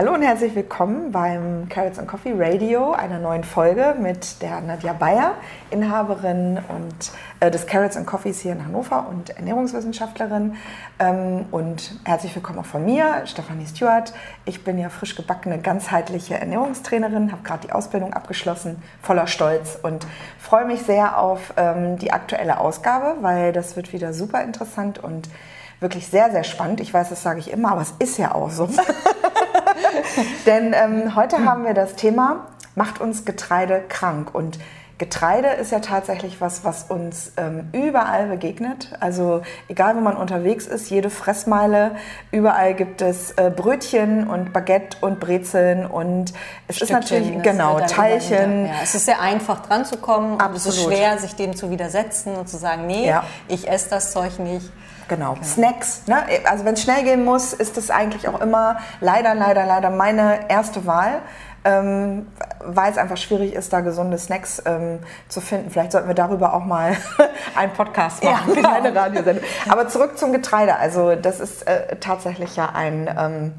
Hallo und herzlich willkommen beim Carrots and Coffee Radio, einer neuen Folge mit der Nadja Bayer, Inhaberin und, äh, des Carrots and Coffees hier in Hannover und Ernährungswissenschaftlerin. Ähm, und herzlich willkommen auch von mir, Stefanie Stewart. Ich bin ja frisch gebackene, ganzheitliche Ernährungstrainerin, habe gerade die Ausbildung abgeschlossen, voller Stolz und freue mich sehr auf ähm, die aktuelle Ausgabe, weil das wird wieder super interessant und wirklich sehr, sehr spannend. Ich weiß, das sage ich immer, aber es ist ja auch so. Denn ähm, heute haben wir das Thema, macht uns Getreide krank? Und Getreide ist ja tatsächlich was, was uns ähm, überall begegnet. Also egal, wo man unterwegs ist, jede Fressmeile, überall gibt es äh, Brötchen und Baguette und Brezeln und es Stückchen, ist natürlich genau Teilchen. Ja, es ist sehr einfach dran zu kommen und es ist schwer, sich dem zu widersetzen und zu sagen, nee, ja. ich esse das Zeug nicht. Genau. genau. Snacks. Ne? Also wenn es schnell gehen muss, ist das eigentlich auch immer leider, leider, leider meine erste Wahl. Ähm, weil es einfach schwierig ist, da gesunde Snacks ähm, zu finden. Vielleicht sollten wir darüber auch mal einen Podcast machen, ja, genau. eine Radiosendung. Aber zurück zum Getreide. Also das ist äh, tatsächlich ja ein ähm,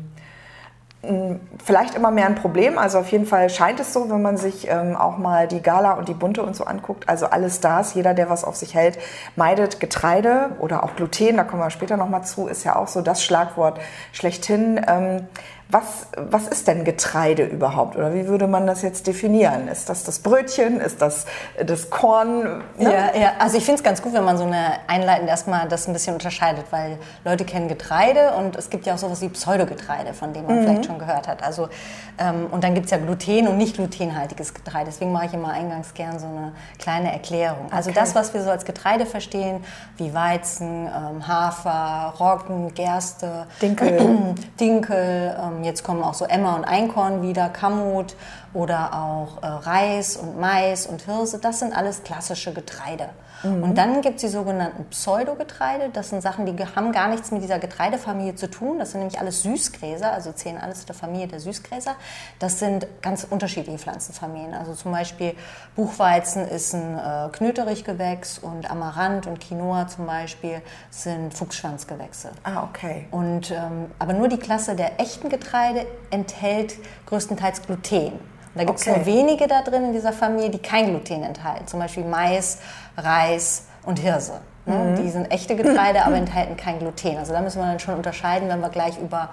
vielleicht immer mehr ein Problem. Also auf jeden Fall scheint es so, wenn man sich ähm, auch mal die Gala und die Bunte und so anguckt. Also alle Stars, jeder, der was auf sich hält, meidet Getreide oder auch Gluten. Da kommen wir später noch mal zu. Ist ja auch so das Schlagwort schlechthin. Ähm, was, was ist denn Getreide überhaupt? Oder wie würde man das jetzt definieren? Ist das das Brötchen? Ist das das Korn? Ne? Ja, ja, also ich finde es ganz gut, wenn man so eine einleitend erstmal das ein bisschen unterscheidet, weil Leute kennen Getreide und es gibt ja auch sowas wie Pseudogetreide, von dem man mhm. vielleicht schon gehört hat. Also, ähm, und dann gibt es ja Gluten und nicht glutenhaltiges Getreide. Deswegen mache ich immer eingangs gern so eine kleine Erklärung. Also okay. das, was wir so als Getreide verstehen, wie Weizen, ähm, Hafer, Roggen, Gerste, Dinkel, Dinkel ähm, jetzt kommen auch so Emmer und Einkorn wieder, Kamut oder auch äh, Reis und Mais und Hirse. Das sind alles klassische Getreide. Mhm. Und dann gibt es die sogenannten Pseudogetreide. Das sind Sachen, die haben gar nichts mit dieser Getreidefamilie zu tun. Das sind nämlich alles Süßgräser, also zählen alles zu der Familie der Süßgräser. Das sind ganz unterschiedliche Pflanzenfamilien. Also zum Beispiel Buchweizen ist ein äh, Knöterichgewächs und Amaranth und Quinoa zum Beispiel sind Fuchsschwanzgewächse. Ah, okay. Und, ähm, aber nur die Klasse der echten Getreide enthält größtenteils Gluten. Da gibt es okay. nur wenige da drin in dieser Familie, die kein Gluten enthalten. Zum Beispiel Mais, Reis und Hirse. Ne? Mhm. Die sind echte Getreide, aber enthalten kein Gluten. Also da müssen wir dann schon unterscheiden, wenn wir gleich über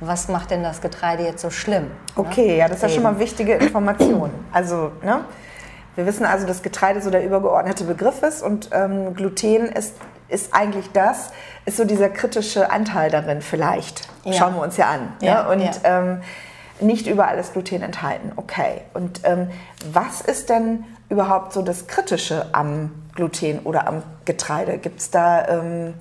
was macht denn das Getreide jetzt so schlimm? Ne? Okay, ne? ja, das ist ja schon mal wichtige Information. Also, ne? Wir wissen also, dass Getreide so der übergeordnete Begriff ist und ähm, Gluten ist, ist eigentlich das, ist so dieser kritische Anteil darin vielleicht. Ja. Schauen wir uns ja an. Ne? Ja, ne? Und ja. ähm, nicht überall ist Gluten enthalten. Okay. Und ähm, was ist denn überhaupt so das Kritische am Gluten oder am Getreide? Gibt es da ähm,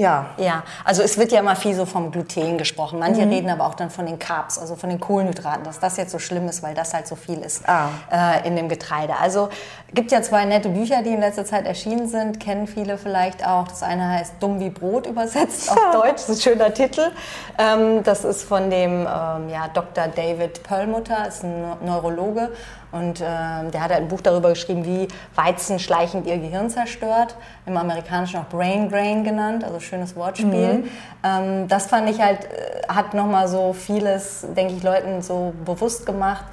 ja. Ja, also es wird ja immer viel so vom Gluten gesprochen. Manche mhm. reden aber auch dann von den Carbs, also von den Kohlenhydraten, dass das jetzt so schlimm ist, weil das halt so viel ist ah. äh, in dem Getreide. Also gibt ja zwei nette Bücher, die in letzter Zeit erschienen sind, kennen viele vielleicht auch. Das eine heißt Dumm wie Brot übersetzt auf Deutsch, das ist ein schöner Titel. Ähm, das ist von dem ähm, ja, Dr. David Perlmutter, ist ein Neurologe und äh, der hat ein Buch darüber geschrieben, wie Weizen schleichend ihr Gehirn zerstört. Im Amerikanischen auch Brain Drain genannt, also schönes Wortspiel. Mhm. Ähm, das fand ich halt, äh, hat nochmal so vieles, denke ich, Leuten so bewusst gemacht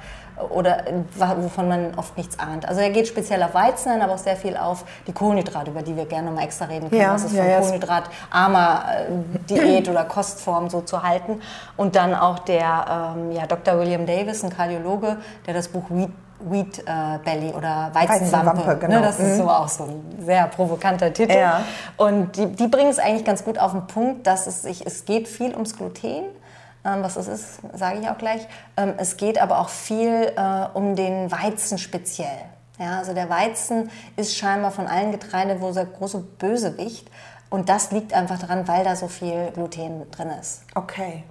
oder wovon man oft nichts ahnt. Also er geht speziell auf Weizen ein, aber auch sehr viel auf die Kohlenhydrate, über die wir gerne nochmal extra reden können. Ja, was ist ja, von ja, Kohlenhydratarmer äh, Diät oder Kostform so zu halten. Und dann auch der ähm, ja, Dr. William Davis, ein Kardiologe, der das Buch Wheat Wheat äh, Belly oder Weizenwampe. Ne, genau. ne, das ist so mhm. auch so ein sehr provokanter Titel. Ja. Und die, die bringen es eigentlich ganz gut auf den Punkt, dass es sich, es geht viel ums Gluten. Ähm, was es ist, sage ich auch gleich. Ähm, es geht aber auch viel äh, um den Weizen speziell. Ja, also der Weizen ist scheinbar von allen Getreide wohl der große Bösewicht. Und das liegt einfach daran, weil da so viel Gluten drin ist. Okay.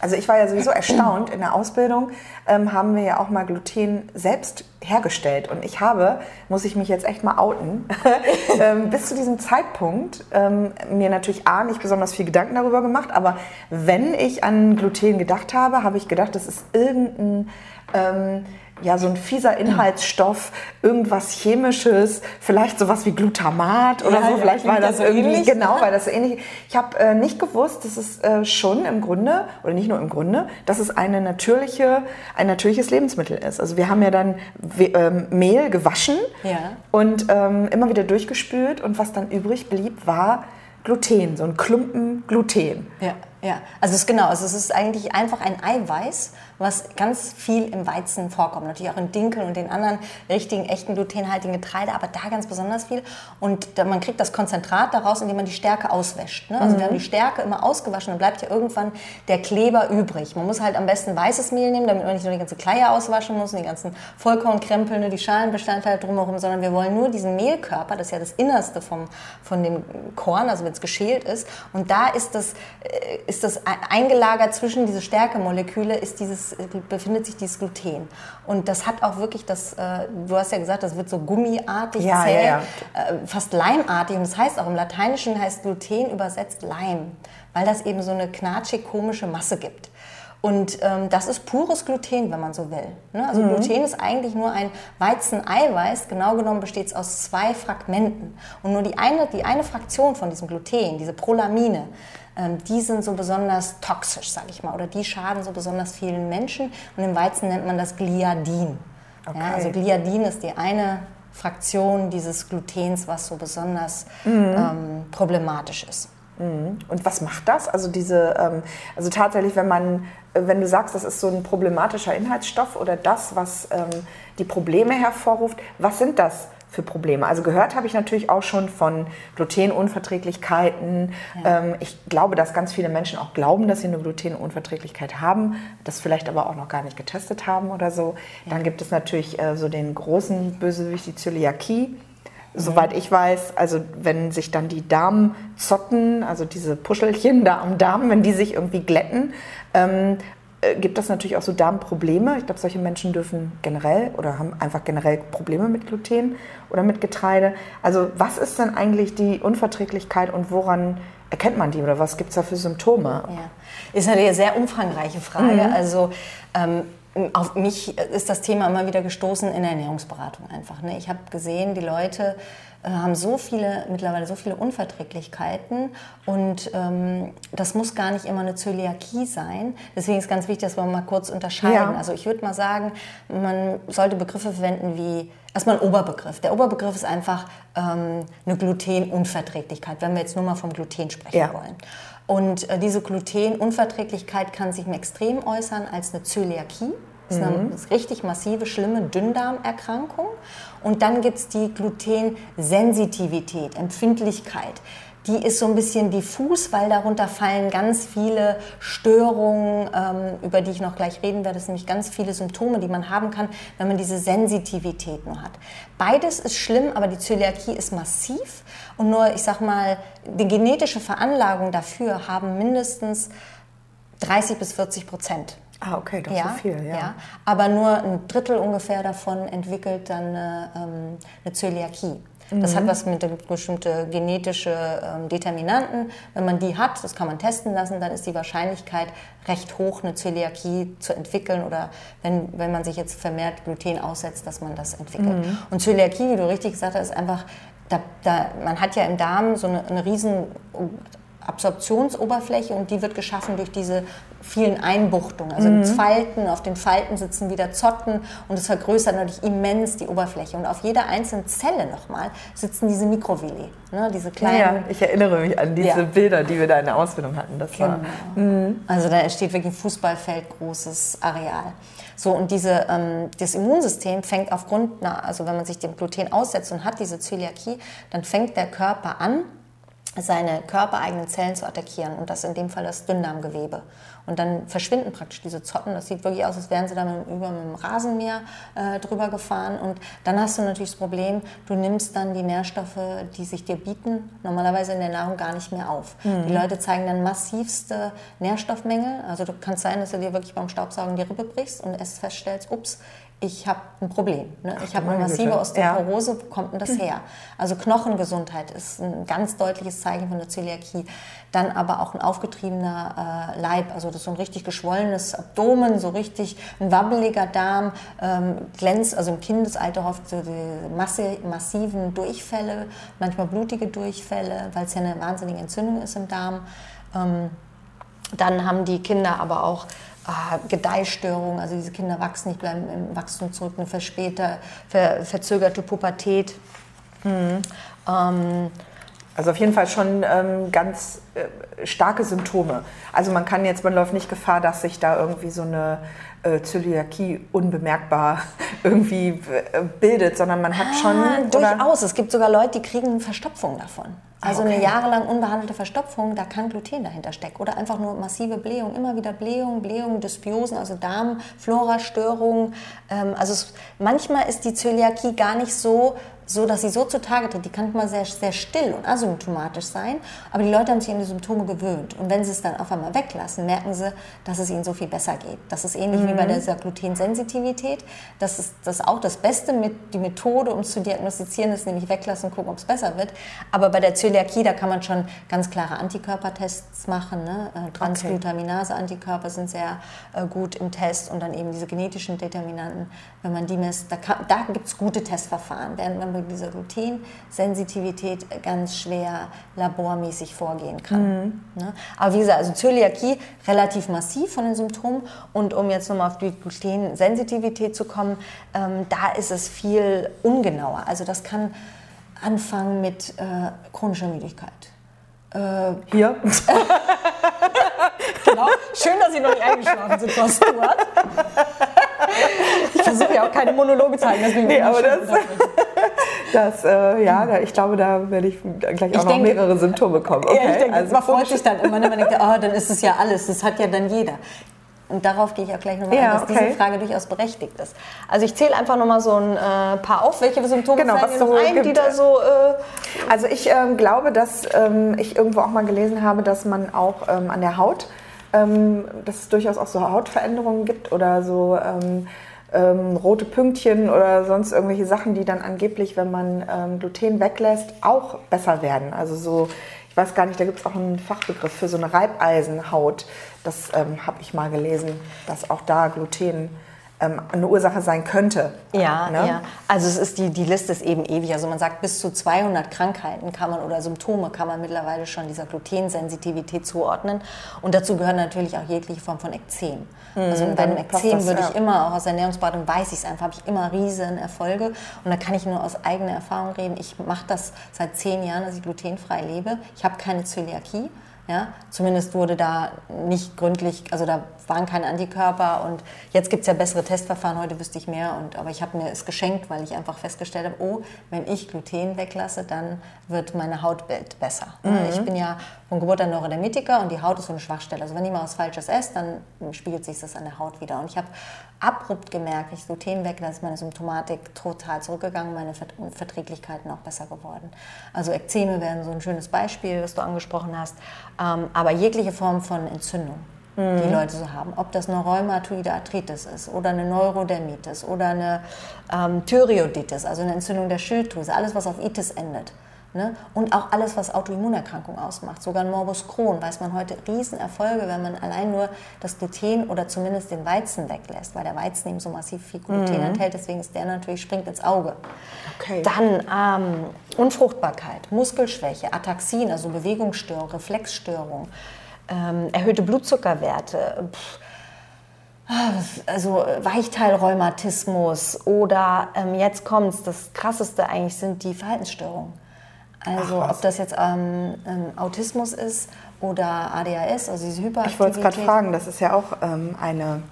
Also ich war ja sowieso erstaunt, in der Ausbildung ähm, haben wir ja auch mal Gluten selbst hergestellt. Und ich habe, muss ich mich jetzt echt mal outen, ähm, bis zu diesem Zeitpunkt ähm, mir natürlich A, nicht besonders viel Gedanken darüber gemacht, aber wenn ich an Gluten gedacht habe, habe ich gedacht, das ist irgendein ähm, ja, so ein fieser Inhaltsstoff, irgendwas Chemisches, vielleicht sowas wie Glutamat oder ja, so. Vielleicht war das, das irgendwie, ähnlich, genau, ne? weil das so ähnlich. Ich habe äh, nicht gewusst, dass es äh, schon im Grunde, oder nicht nur im Grunde, dass es eine natürliche, ein natürliches Lebensmittel ist. Also wir haben ja dann ähm, Mehl gewaschen ja. und ähm, immer wieder durchgespült und was dann übrig blieb, war Gluten, so ein Klumpen Gluten. Ja, ja. Also es ist genau, also es ist eigentlich einfach ein Eiweiß, was ganz viel im Weizen vorkommt. Natürlich auch in Dinkel und den anderen richtigen, echten glutenhaltigen Getreide, aber da ganz besonders viel. Und man kriegt das Konzentrat daraus, indem man die Stärke auswäscht. Ne? Also mhm. wir haben die Stärke immer ausgewaschen, dann bleibt ja irgendwann der Kleber übrig. Man muss halt am besten weißes Mehl nehmen, damit man nicht nur die ganze Kleie auswaschen muss, und die ganzen Vollkornkrempel, ne, die Schalenbestandteile drumherum, sondern wir wollen nur diesen Mehlkörper, das ist ja das Innerste vom, von dem Korn, also wenn es geschält ist. Und da ist das, äh, ist das eingelagert zwischen diese Stärkemoleküle, ist dieses befindet sich dieses Gluten. Und das hat auch wirklich das, äh, du hast ja gesagt, das wird so gummiartig, ja, zäh, ja, ja. Äh, fast leimartig. Und das heißt auch im Lateinischen heißt Gluten übersetzt Leim, weil das eben so eine knatschig komische Masse gibt. Und ähm, das ist pures Gluten, wenn man so will. Ne? Also mhm. Gluten ist eigentlich nur ein Weizeneiweiß. Genau genommen besteht es aus zwei Fragmenten. Und nur die eine, die eine Fraktion von diesem Gluten, diese Prolamine, die sind so besonders toxisch, sage ich mal, oder die schaden so besonders vielen Menschen. Und im Weizen nennt man das Gliadin. Okay. Ja, also Gliadin ist die eine Fraktion dieses Glutens, was so besonders mhm. ähm, problematisch ist. Mhm. Und was macht das? Also diese, ähm, also tatsächlich, wenn man, wenn du sagst, das ist so ein problematischer Inhaltsstoff oder das, was ähm, die Probleme hervorruft, was sind das für Probleme. Also gehört habe ich natürlich auch schon von Glutenunverträglichkeiten. Ja. Ähm, ich glaube, dass ganz viele Menschen auch glauben, dass sie eine Glutenunverträglichkeit haben, das vielleicht aber auch noch gar nicht getestet haben oder so. Ja. Dann gibt es natürlich äh, so den großen Bösewicht, die Zöliakie. Soweit ich weiß, also wenn sich dann die Darmzotten, also diese Puschelchen da am Darm, wenn die sich irgendwie glätten, ähm, äh, gibt es natürlich auch so Darmprobleme. Ich glaube, solche Menschen dürfen generell oder haben einfach generell Probleme mit Gluten oder mit Getreide. Also was ist denn eigentlich die Unverträglichkeit und woran erkennt man die oder was gibt es da für Symptome? Ja. Ist eine sehr umfangreiche Frage. Mhm. Also ähm, auf mich ist das Thema immer wieder gestoßen in der Ernährungsberatung einfach. Ne? Ich habe gesehen, die Leute äh, haben so viele, mittlerweile so viele Unverträglichkeiten und ähm, das muss gar nicht immer eine Zöliakie sein. Deswegen ist ganz wichtig, dass wir mal kurz unterscheiden. Ja. Also ich würde mal sagen, man sollte Begriffe verwenden wie erstmal ein Oberbegriff. Der Oberbegriff ist einfach ähm, eine Glutenunverträglichkeit, wenn wir jetzt nur mal vom Gluten sprechen ja. wollen. Und äh, diese Glutenunverträglichkeit kann sich im Extrem äußern als eine Zöliakie. Das ist eine mhm. richtig massive, schlimme Dünndarmerkrankung. Und dann gibt es die Glutensensitivität, Empfindlichkeit. Die ist so ein bisschen diffus, weil darunter fallen ganz viele Störungen, ähm, über die ich noch gleich reden werde. Das sind nämlich ganz viele Symptome, die man haben kann, wenn man diese Sensitivität nur hat. Beides ist schlimm, aber die Zöliakie ist massiv. Und nur, ich sag mal, die genetische Veranlagung dafür haben mindestens 30 bis 40 Prozent. Ah, okay, doch ja, so viel, ja. ja. Aber nur ein Drittel ungefähr davon entwickelt dann eine, ähm, eine Zöliakie. Das mhm. hat was mit bestimmten genetischen ähm, Determinanten. Wenn man die hat, das kann man testen lassen, dann ist die Wahrscheinlichkeit recht hoch, eine Zöliakie zu entwickeln oder wenn, wenn man sich jetzt vermehrt Gluten aussetzt, dass man das entwickelt. Mhm. Und Zöliakie, wie du richtig gesagt hast, ist einfach, da, da, man hat ja im Darm so eine, eine riesen Absorptionsoberfläche und die wird geschaffen durch diese vielen Einbuchtungen. Also mhm. Falten, auf den Falten sitzen wieder Zotten und es vergrößert natürlich immens die Oberfläche. Und auf jeder einzelnen Zelle nochmal sitzen diese Mikrovilli, ne, diese kleinen... Ja, ich erinnere mich an diese ja. Bilder, die wir da in der Ausbildung hatten. Das genau. war, mhm. Also da entsteht wirklich ein Fußballfeld großes Areal. So, und diese, ähm, das Immunsystem fängt aufgrund, na, also wenn man sich dem Gluten aussetzt und hat diese Zöliakie, dann fängt der Körper an, seine körpereigenen Zellen zu attackieren und das in dem Fall das Dünndarmgewebe. Und dann verschwinden praktisch diese Zotten. Das sieht wirklich aus, als wären sie da mit, über mit dem Rasenmäher äh, drüber gefahren. Und dann hast du natürlich das Problem, du nimmst dann die Nährstoffe, die sich dir bieten, normalerweise in der Nahrung gar nicht mehr auf. Mhm. Die Leute zeigen dann massivste Nährstoffmängel. Also du kannst sein, dass du dir wirklich beim Staubsaugen die Rippe brichst und erst feststellst, ups, ich habe ein Problem. Ne? ich habe eine massive Güte. Osteoporose, ja. wo kommt denn das hm. her? Also Knochengesundheit ist ein ganz deutliches Zeichen von der Zöliakie. Dann aber auch ein aufgetriebener äh, Leib, also das ist so ein richtig geschwollenes Abdomen, so richtig ein wabbeliger Darm, ähm, glänzt, also im Kindesalter oft so die Masse, massiven Durchfälle, manchmal blutige Durchfälle, weil es ja eine wahnsinnige Entzündung ist im Darm. Ähm, dann haben die Kinder aber auch ah, Gedeihstörungen, also diese Kinder wachsen nicht, bleiben im Wachstum zurück, eine verspäter, ver, verzögerte Pubertät. Mhm. Ähm, also auf jeden Fall schon ähm, ganz äh, starke Symptome. Also man kann jetzt, man läuft nicht Gefahr, dass sich da irgendwie so eine äh, Zöliakie unbemerkbar irgendwie äh, bildet, sondern man hat schon... Ah, durchaus. Es gibt sogar Leute, die kriegen Verstopfung davon. Also okay. eine jahrelang unbehandelte Verstopfung, da kann Gluten dahinter stecken. Oder einfach nur massive Blähung, immer wieder Blähung, Blähung, Dysbiosen, also Darmflora-Störungen. Ähm, also es, manchmal ist die Zöliakie gar nicht so so, dass sie so zutage tritt. Die kann mal sehr, sehr still und asymptomatisch sein, aber die Leute haben sich an die Symptome gewöhnt. Und wenn sie es dann auf einmal weglassen, merken sie, dass es ihnen so viel besser geht. Das ist ähnlich mhm. wie bei mhm. dieser Glutensensitivität. Das ist das auch das Beste, mit, die Methode, um es zu diagnostizieren, ist nämlich weglassen und gucken, ob es besser wird. Aber bei der Zöliakie, da kann man schon ganz klare Antikörpertests machen. Ne? Äh, Transglutaminase-Antikörper sind sehr äh, gut im Test und dann eben diese genetischen Determinanten, wenn man die misst, da, da gibt es gute Testverfahren. Während man mit dieser Glutensensitivität ganz schwer labormäßig vorgehen kann. Mhm. Ne? Aber wie gesagt, also Zöliakie relativ massiv von den Symptomen. Und um jetzt nochmal auf die Glutensensitivität zu kommen, ähm, da ist es viel ungenauer. Also das kann anfangen mit äh, chronischer Müdigkeit. Äh, Hier. genau. Schön, dass Sie noch nicht eingeschlafen sind, Frau Stuart. Ich versuche ja auch keine Monologe zu halten, deswegen nee, aber das, das äh, ja, ich glaube, da werde ich gleich auch ich noch denke, mehrere Symptome kommen. Okay, ja, ich denke, also man freut sich dann immer, wenn man denkt, oh, dann ist es ja alles, das hat ja dann jeder. Und darauf gehe ich auch gleich nochmal ja, ein, dass okay. diese Frage durchaus berechtigt ist. Also ich zähle einfach nochmal so ein äh, paar auf. Welche Symptome genau, was so ein, die da so... Äh also ich ähm, glaube, dass ähm, ich irgendwo auch mal gelesen habe, dass man auch ähm, an der Haut, ähm, dass es durchaus auch so Hautveränderungen gibt oder so... Ähm, ähm, rote Pünktchen oder sonst irgendwelche Sachen, die dann angeblich, wenn man Gluten weglässt, auch besser werden. Also so weiß gar nicht, da gibt es auch einen Fachbegriff für so eine Reibeisenhaut. Das ähm, habe ich mal gelesen, dass auch da Gluten ähm, eine Ursache sein könnte. Ja, ne? ja. Also es ist die, die Liste ist eben ewig. Also man sagt, bis zu 200 Krankheiten kann man oder Symptome kann man mittlerweile schon dieser Glutensensitivität zuordnen. Und dazu gehören natürlich auch jegliche Form von Ekzem. Mhm, also bei einem Ekzem würde ich immer, auch aus Ernährungsberatung weiß ich es einfach, habe ich immer riesen Erfolge. Und da kann ich nur aus eigener Erfahrung reden. Ich mache das seit zehn Jahren, dass ich glutenfrei lebe. Ich habe keine Zöliakie. Ja, zumindest wurde da nicht gründlich, also da waren keine Antikörper und jetzt gibt es ja bessere Testverfahren, heute wüsste ich mehr. Und, aber ich habe mir es geschenkt, weil ich einfach festgestellt habe, oh, wenn ich Gluten weglasse, dann wird meine Hautbild besser. Mhm. Ich bin ja von Geburt an Neurodermitiker und die Haut ist so eine Schwachstelle. Also wenn ich mal was Falsches esse, dann spiegelt sich das an der Haut wieder. Und ich habe abrupt gemerkt, ich Gluten weglasse, ist meine Symptomatik total zurückgegangen, meine Verträglichkeiten auch besser geworden. Also Ekzeme wären so ein schönes Beispiel, was du angesprochen hast. Ähm, aber jegliche Form von Entzündung die mhm. Leute so haben. Ob das eine Rheumatoide Arthritis ist oder eine Neurodermitis oder eine ähm, Thyreoiditis, also eine Entzündung der Schilddrüse, alles, was auf Itis endet. Ne? Und auch alles, was Autoimmunerkrankung ausmacht. Sogar ein Morbus Crohn weiß man heute Riesenerfolge, wenn man allein nur das Gluten oder zumindest den Weizen weglässt, weil der Weizen eben so massiv viel Gluten mhm. enthält. Deswegen ist der natürlich, springt ins Auge. Okay. Dann ähm, Unfruchtbarkeit, Muskelschwäche, Ataxien, also Bewegungsstörung, Reflexstörung, ähm, erhöhte Blutzuckerwerte. Pff, also Weichteilrheumatismus oder ähm, jetzt es, das krasseste eigentlich sind die Verhaltensstörungen. Also Ach, ob das jetzt ähm, ähm, Autismus ist oder ADHS, also diese Hyperaktivität. Ich wollte es gerade fragen, das ist ja auch ähm, eine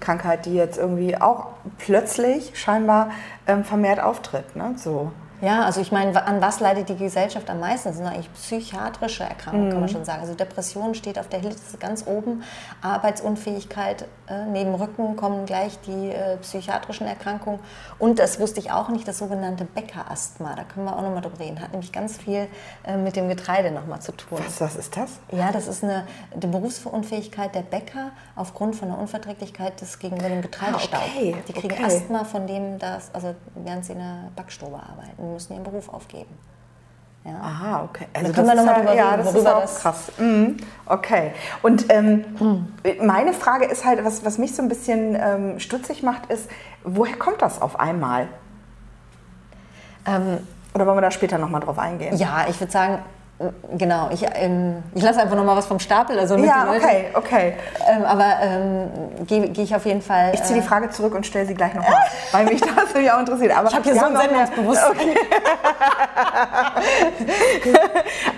Krankheit, die jetzt irgendwie auch plötzlich scheinbar ähm, vermehrt auftritt. Ne? So. Ja, also ich meine, an was leidet die Gesellschaft am meisten? Das sind eigentlich psychiatrische Erkrankungen, mhm. kann man mhm. schon sagen. Also Depression steht auf der Liste ganz oben, Arbeitsunfähigkeit, äh, neben Rücken kommen gleich die äh, psychiatrischen Erkrankungen. Und das wusste ich auch nicht, das sogenannte Bäckerasthma. Da können wir auch nochmal drüber reden. Hat nämlich ganz viel äh, mit dem Getreide nochmal zu tun. Was, was ist das? Ja, das ist eine die Berufsunfähigkeit der Bäcker aufgrund von der Unverträglichkeit des gegenüber dem Getreidestaub. Ah, okay. Die kriegen okay. Asthma von dem, das, also während sie in der Backstube arbeiten und müssen ihren Beruf aufgeben. Ja. Aha, okay. Also können wir nochmal drüber ja, reden, das ist auch das krass. Mhm. Okay. Und ähm, hm. meine Frage ist halt, was, was mich so ein bisschen ähm, stutzig macht, ist, woher kommt das auf einmal? Ähm, Oder wollen wir da später nochmal drauf eingehen? Ja, ich würde sagen, Genau, ich, ähm, ich lasse einfach noch mal was vom Stapel. Also ja, okay, okay. Ähm, aber ähm, gehe geh ich auf jeden Fall. Ich ziehe die äh, Frage zurück und stelle sie gleich noch mal, weil mich das nämlich auch interessiert. Aber ich habe hier so ein Sendungsbewusstsein. Okay.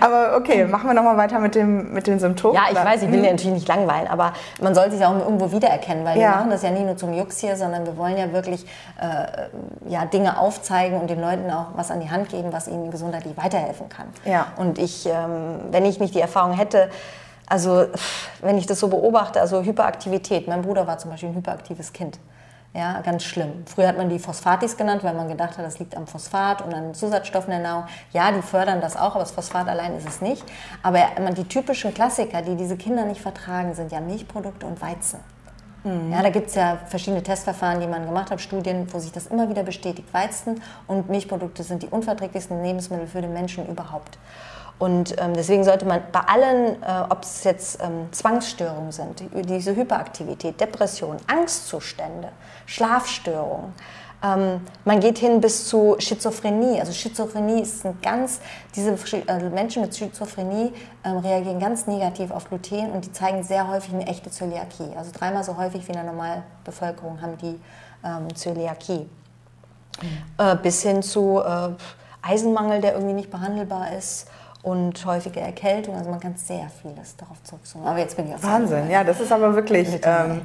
aber okay, machen wir noch mal weiter mit, dem, mit den Symptomen. Ja, ich oder? weiß, ich will hm. dir natürlich nicht langweilen, aber man sollte sich auch irgendwo wiedererkennen, weil ja. wir machen das ja nie nur zum Jux hier, sondern wir wollen ja wirklich äh, ja, Dinge aufzeigen und den Leuten auch was an die Hand geben, was ihnen gesundheitlich weiterhelfen kann. Ja. Und ich ich, ähm, wenn ich nicht die Erfahrung hätte, also wenn ich das so beobachte, also Hyperaktivität. Mein Bruder war zum Beispiel ein hyperaktives Kind. Ja, ganz schlimm. Früher hat man die Phosphatis genannt, weil man gedacht hat, das liegt am Phosphat und an Zusatzstoffen der Nahrung. Ja, die fördern das auch, aber das Phosphat allein ist es nicht. Aber die typischen Klassiker, die diese Kinder nicht vertragen, sind ja Milchprodukte und Weizen. Mhm. Ja, da gibt es ja verschiedene Testverfahren, die man gemacht hat, Studien, wo sich das immer wieder bestätigt. Weizen und Milchprodukte sind die unverträglichsten Lebensmittel für den Menschen überhaupt. Und ähm, deswegen sollte man bei allen, äh, ob es jetzt ähm, Zwangsstörungen sind, diese Hyperaktivität, Depression, Angstzustände, Schlafstörungen, ähm, man geht hin bis zu Schizophrenie. Also Schizophrenie ist ein ganz, diese äh, Menschen mit Schizophrenie ähm, reagieren ganz negativ auf Gluten und die zeigen sehr häufig eine echte Zöliakie. Also dreimal so häufig wie in der Normalbevölkerung haben die ähm, Zöliakie. Mhm. Äh, bis hin zu äh, Eisenmangel, der irgendwie nicht behandelbar ist und häufige Erkältung. Also man kann sehr vieles darauf zurückzuführen. Aber jetzt bin ich auch Wahnsinn, ja, das ist aber wirklich. Ähm,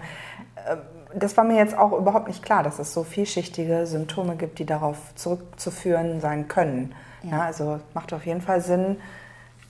äh, das war mir jetzt auch überhaupt nicht klar, dass es so vielschichtige Symptome gibt, die darauf zurückzuführen sein können. Ja. ja also macht auf jeden Fall Sinn,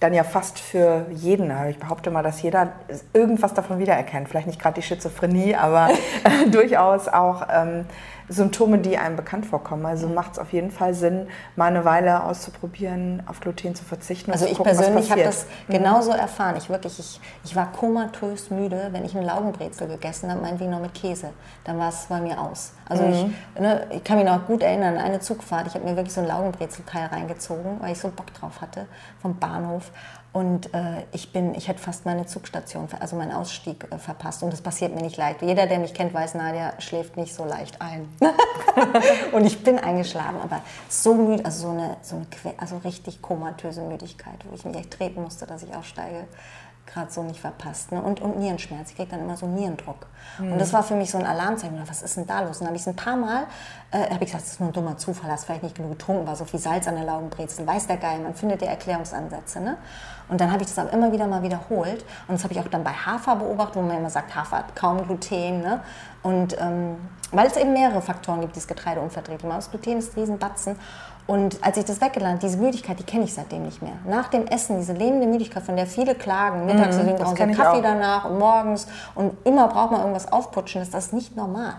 dann ja fast für jeden. Ich behaupte mal, dass jeder irgendwas davon wiedererkennt. Vielleicht nicht gerade die Schizophrenie, aber durchaus auch ähm, Symptome, die einem bekannt vorkommen. Also macht es auf jeden Fall Sinn, mal eine Weile auszuprobieren, auf Gluten zu verzichten. Also ich gucken, persönlich habe das mhm. genauso erfahren. Ich wirklich, ich, ich war komatös müde, wenn ich eine Laugenbrezel gegessen habe, meinetwegen noch mit Käse. Dann war es bei mir aus. Also mhm. ich, ne, ich kann mich noch gut erinnern eine Zugfahrt. Ich habe mir wirklich so ein Laugenbrezelteil reingezogen, weil ich so Bock drauf hatte vom Bahnhof. Und äh, ich bin, ich hätte fast meine Zugstation, also meinen Ausstieg äh, verpasst. Und das passiert mir nicht leicht. Jeder, der mich kennt, weiß, Nadja schläft nicht so leicht ein. und ich bin eingeschlafen, aber so müde, also so eine, so eine also richtig komatöse Müdigkeit, wo ich mich echt treten musste, dass ich aufsteige gerade so nicht verpasst. Ne? Und, und Nierenschmerz. Ich kriege dann immer so Nierendruck. Mhm. Und das war für mich so ein Alarmzeichen. Was ist denn da los? Und dann habe ich es ein paar Mal, äh, habe ich gesagt, das ist nur ein dummer Zufall, hast vielleicht nicht genug getrunken, war so viel Salz an der Laugenbrezel. Weiß der Geil, man findet ja Erklärungsansätze. Ne? Und dann habe ich das aber immer wieder mal wiederholt. Und das habe ich auch dann bei Hafer beobachtet, wo man immer sagt, Hafer hat kaum Gluten. Ne? Und ähm, weil es eben mehrere Faktoren gibt, die das Getreide unverträglich machen. Das Gluten ist ein Riesenbatzen. Und als ich das weggelernt, diese Müdigkeit, die kenne ich seitdem nicht mehr. Nach dem Essen, diese lähmende Müdigkeit, von der viele klagen, mittags mhm, brauchen sie Kaffee danach und morgens und immer braucht man irgendwas aufputschen, ist das nicht normal.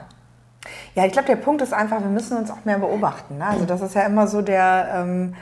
Ja, ich glaube, der Punkt ist einfach, wir müssen uns auch mehr beobachten. Ne? Also das ist ja immer so der... Ähm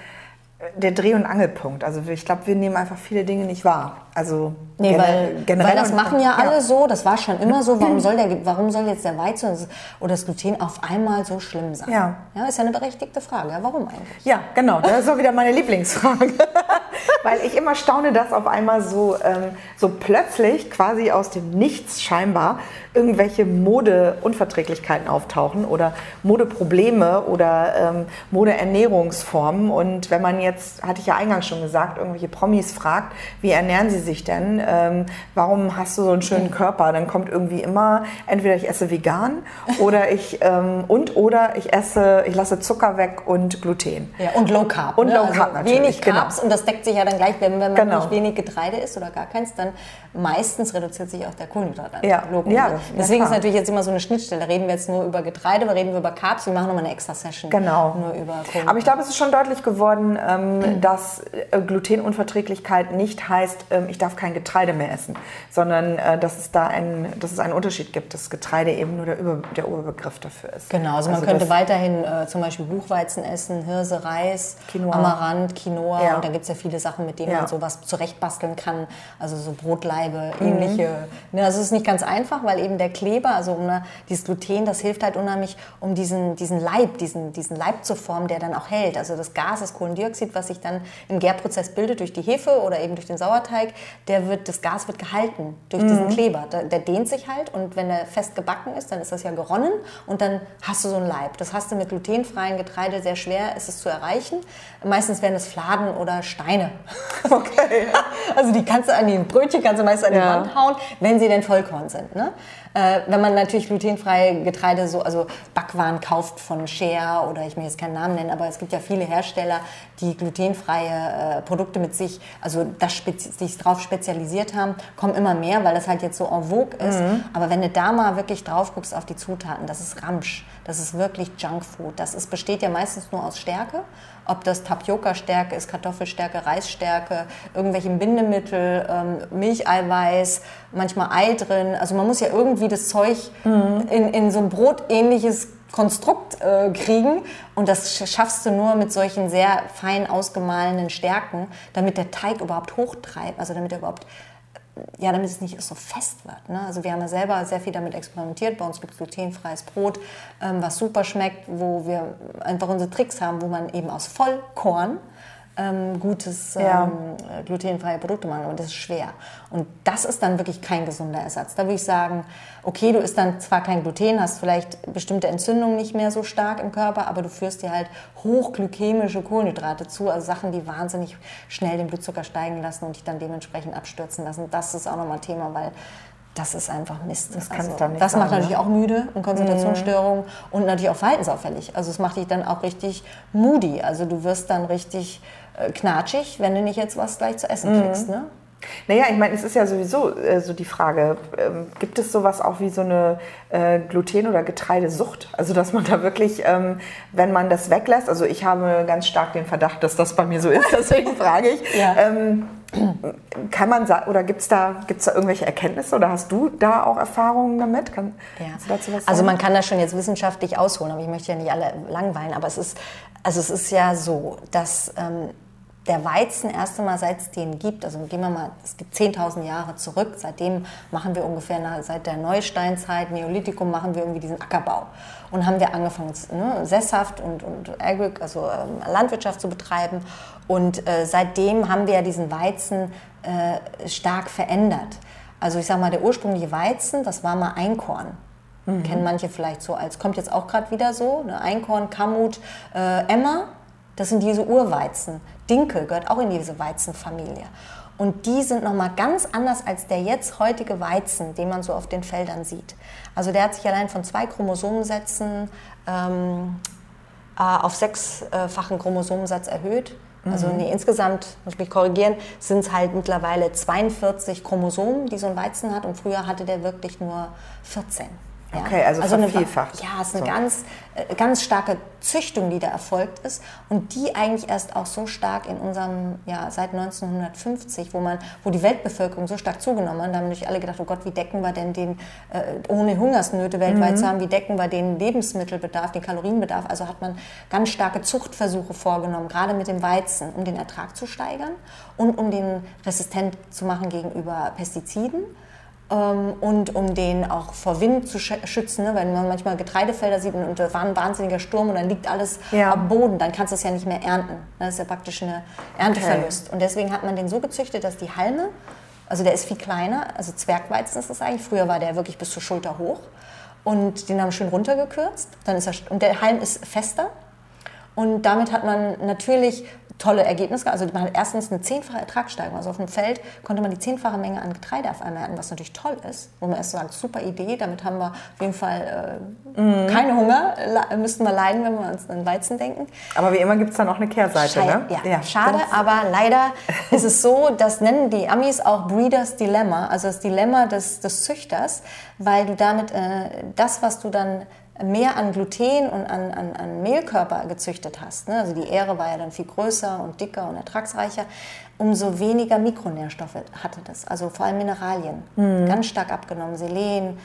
der Dreh- und Angelpunkt. Also ich glaube, wir nehmen einfach viele Dinge nicht wahr. Also nee, weil, generell weil das machen ja alle ja. so, das war schon immer so. Warum soll, der, warum soll jetzt der Weizen oder das Gluten auf einmal so schlimm sein? Ja. ja ist ja eine berechtigte Frage. Warum eigentlich? Ja, genau. Das ist auch wieder meine Lieblingsfrage. weil ich immer staune, dass auf einmal so, ähm, so plötzlich quasi aus dem Nichts scheinbar irgendwelche Modeunverträglichkeiten auftauchen oder Modeprobleme oder ähm, Modeernährungsformen. Und wenn man jetzt, hatte ich ja eingangs schon gesagt, irgendwelche Promis fragt, wie ernähren sie sich denn? Ähm, warum hast du so einen schönen Körper? Dann kommt irgendwie immer, entweder ich esse vegan oder ich ähm, und oder ich esse, ich lasse Zucker weg und Gluten. Ja, und Low Carb. Und ne? Low Carb also natürlich. Wenig genau. Carbs genau. und das deckt sich ja dann gleich, wenn, wenn man genau. nicht wenig Getreide isst oder gar keins, dann meistens reduziert sich auch der Kohlenhydrat. Ja. ja, Deswegen ja, ist natürlich jetzt immer so eine Schnittstelle. Reden wir jetzt nur über Getreide, reden wir über Carbs, wir machen nochmal eine extra Session. Genau. Nur über Kohlenhydrat. Aber ich glaube, es ist schon deutlich geworden, ähm, mhm. dass äh, Glutenunverträglichkeit nicht heißt, ähm, ich darf kein Getreide mehr essen, sondern äh, dass es da ein, dass es einen Unterschied gibt, dass Getreide eben nur der, Über, der Oberbegriff dafür ist. Genau, also, also man könnte weiterhin äh, zum Beispiel Buchweizen essen, Hirse, Reis, Quinoa. Amaranth, Quinoa ja. und da gibt es ja viele Sachen, mit denen ja. man sowas zurechtbasteln kann, also so Brotleibe, mhm. ähnliche. Ne, also es ist nicht ganz einfach, weil eben der Kleber, also ne, dieses Gluten, das hilft halt unheimlich, um diesen, diesen Leib, diesen, diesen Leib zu formen, der dann auch hält. Also das Gas, das Kohlendioxid, was sich dann im Gärprozess bildet durch die Hefe oder eben durch den Sauerteig, der wird, das Gas wird gehalten durch mhm. diesen Kleber. Der, der dehnt sich halt und wenn er fest gebacken ist, dann ist das ja geronnen und dann hast du so einen Leib. Das hast du mit glutenfreien Getreide sehr schwer, ist es zu erreichen. Meistens werden es Fladen oder Steine. Okay. Also die kannst du an die Brötchen kannst du meist an die ja. Wand hauen, wenn sie denn Vollkorn sind. Ne? Äh, wenn man natürlich glutenfreie Getreide, so, also Backwaren kauft von Share oder ich will jetzt keinen Namen nennen, aber es gibt ja viele Hersteller, die glutenfreie äh, Produkte mit sich, also das sich drauf spezialisiert haben, kommen immer mehr, weil das halt jetzt so en vogue ist. Mhm. Aber wenn du da mal wirklich drauf guckst auf die Zutaten, das ist Ramsch, das ist wirklich Junkfood. Das ist, besteht ja meistens nur aus Stärke ob das Tapioca-Stärke ist, Kartoffelstärke, Reisstärke, irgendwelche Bindemittel, ähm, Milcheiweiß, manchmal Ei drin. Also man muss ja irgendwie das Zeug mhm. in, in so ein brotähnliches Konstrukt äh, kriegen und das schaffst du nur mit solchen sehr fein ausgemahlenen Stärken, damit der Teig überhaupt hochtreibt, also damit er überhaupt ja, damit es nicht so fest wird. Ne? Also wir haben ja selber sehr viel damit experimentiert. Bei uns gibt es glutenfreies Brot, ähm, was super schmeckt, wo wir einfach unsere Tricks haben, wo man eben aus Vollkorn ähm, gutes ja. ähm, glutenfreie Produkte machen, aber das ist schwer. Und das ist dann wirklich kein gesunder Ersatz. Da würde ich sagen, okay, du isst dann zwar kein Gluten, hast vielleicht bestimmte Entzündungen nicht mehr so stark im Körper, aber du führst dir halt hochglykämische Kohlenhydrate zu, also Sachen, die wahnsinnig schnell den Blutzucker steigen lassen und dich dann dementsprechend abstürzen lassen. Das ist auch nochmal Thema, weil das ist einfach Mist. Das, kann also, dann nicht das sein, macht natürlich ne? auch müde und Konzentrationsstörungen mhm. und natürlich auch verhaltensauffällig. Also es macht dich dann auch richtig moody. Also du wirst dann richtig äh, knatschig, wenn du nicht jetzt was gleich zu essen mhm. kriegst. Ne? Naja, ich meine, es ist ja sowieso äh, so die Frage, ähm, gibt es sowas auch wie so eine äh, Gluten- oder Getreidesucht? Also, dass man da wirklich, ähm, wenn man das weglässt, also ich habe ganz stark den Verdacht, dass das bei mir so ist, deswegen frage ich, ja. ähm, kann man sagen, oder gibt es da, gibt's da irgendwelche Erkenntnisse oder hast du da auch Erfahrungen damit? Kann, ja. Also man kann das schon jetzt wissenschaftlich ausholen, aber ich möchte ja nicht alle langweilen, aber es ist, also es ist ja so, dass ähm, der Weizen erst einmal, seit es den gibt, also gehen wir mal, es gibt 10.000 Jahre zurück, seitdem machen wir ungefähr, seit der Neusteinzeit, Neolithikum, machen wir irgendwie diesen Ackerbau. Und haben wir angefangen, ne, sesshaft und, und Agric, also ähm, Landwirtschaft zu betreiben. Und äh, seitdem haben wir ja diesen Weizen äh, stark verändert. Also ich sage mal, der ursprüngliche Weizen, das war mal Einkorn. Mhm. Kennen manche vielleicht so als, kommt jetzt auch gerade wieder so, ne, Einkorn, Kamut, äh, Emmer das sind diese Urweizen. Dinkel gehört auch in diese Weizenfamilie. Und die sind nochmal ganz anders als der jetzt heutige Weizen, den man so auf den Feldern sieht. Also der hat sich allein von zwei Chromosomensätzen ähm, äh, auf sechsfachen Chromosomensatz erhöht. Also mhm. nee, insgesamt, muss ich mich korrigieren, sind es halt mittlerweile 42 Chromosomen, die so ein Weizen hat. Und früher hatte der wirklich nur 14. Ja? Okay, also, also vervielfacht. Eine, ja, es ist eine so. ganz, äh, ganz starke Züchtung, die da erfolgt ist und die eigentlich erst auch so stark in unserem, ja, seit 1950, wo man, wo die Weltbevölkerung so stark zugenommen hat, da haben natürlich alle gedacht, oh Gott, wie decken wir denn den, äh, ohne Hungersnöte weltweit mhm. zu haben, wie decken wir den Lebensmittelbedarf, den Kalorienbedarf, also hat man ganz starke Zuchtversuche vorgenommen, gerade mit dem Weizen, um den Ertrag zu steigern und um den resistent zu machen gegenüber Pestiziden und um den auch vor Wind zu schützen. Ne? Wenn man manchmal Getreidefelder sieht und da war ein wahnsinniger Sturm und dann liegt alles ja. am Boden, dann kannst du es ja nicht mehr ernten. Das ist ja praktisch eine Ernteverlust. Okay. Und deswegen hat man den so gezüchtet, dass die Halme, also der ist viel kleiner, also Zwergweizen ist das eigentlich. Früher war der wirklich bis zur Schulter hoch. Und den haben schön runtergekürzt. Dann ist er, und der Halm ist fester. Und damit hat man natürlich tolle Ergebnisse. Also man hat erstens eine zehnfache Ertragssteigerung. Also auf dem Feld konnte man die zehnfache Menge an Getreide auf einmal ernten, was natürlich toll ist. Wo man erst sagt, super Idee, damit haben wir auf jeden Fall äh, mhm. keinen Hunger, müssten wir leiden, wenn wir uns an Weizen denken. Aber wie immer gibt es dann auch eine Kehrseite, Schei ne? Ja, ja schade, aber leider ist es so, das nennen die Amis auch Breeders Dilemma, also das Dilemma des, des Züchters, weil du damit äh, das, was du dann mehr an Gluten und an, an, an Mehlkörper gezüchtet hast, ne? also die Ähre war ja dann viel größer und dicker und ertragsreicher, umso weniger Mikronährstoffe hatte das, also vor allem Mineralien. Mhm. Ganz stark abgenommen, Selen,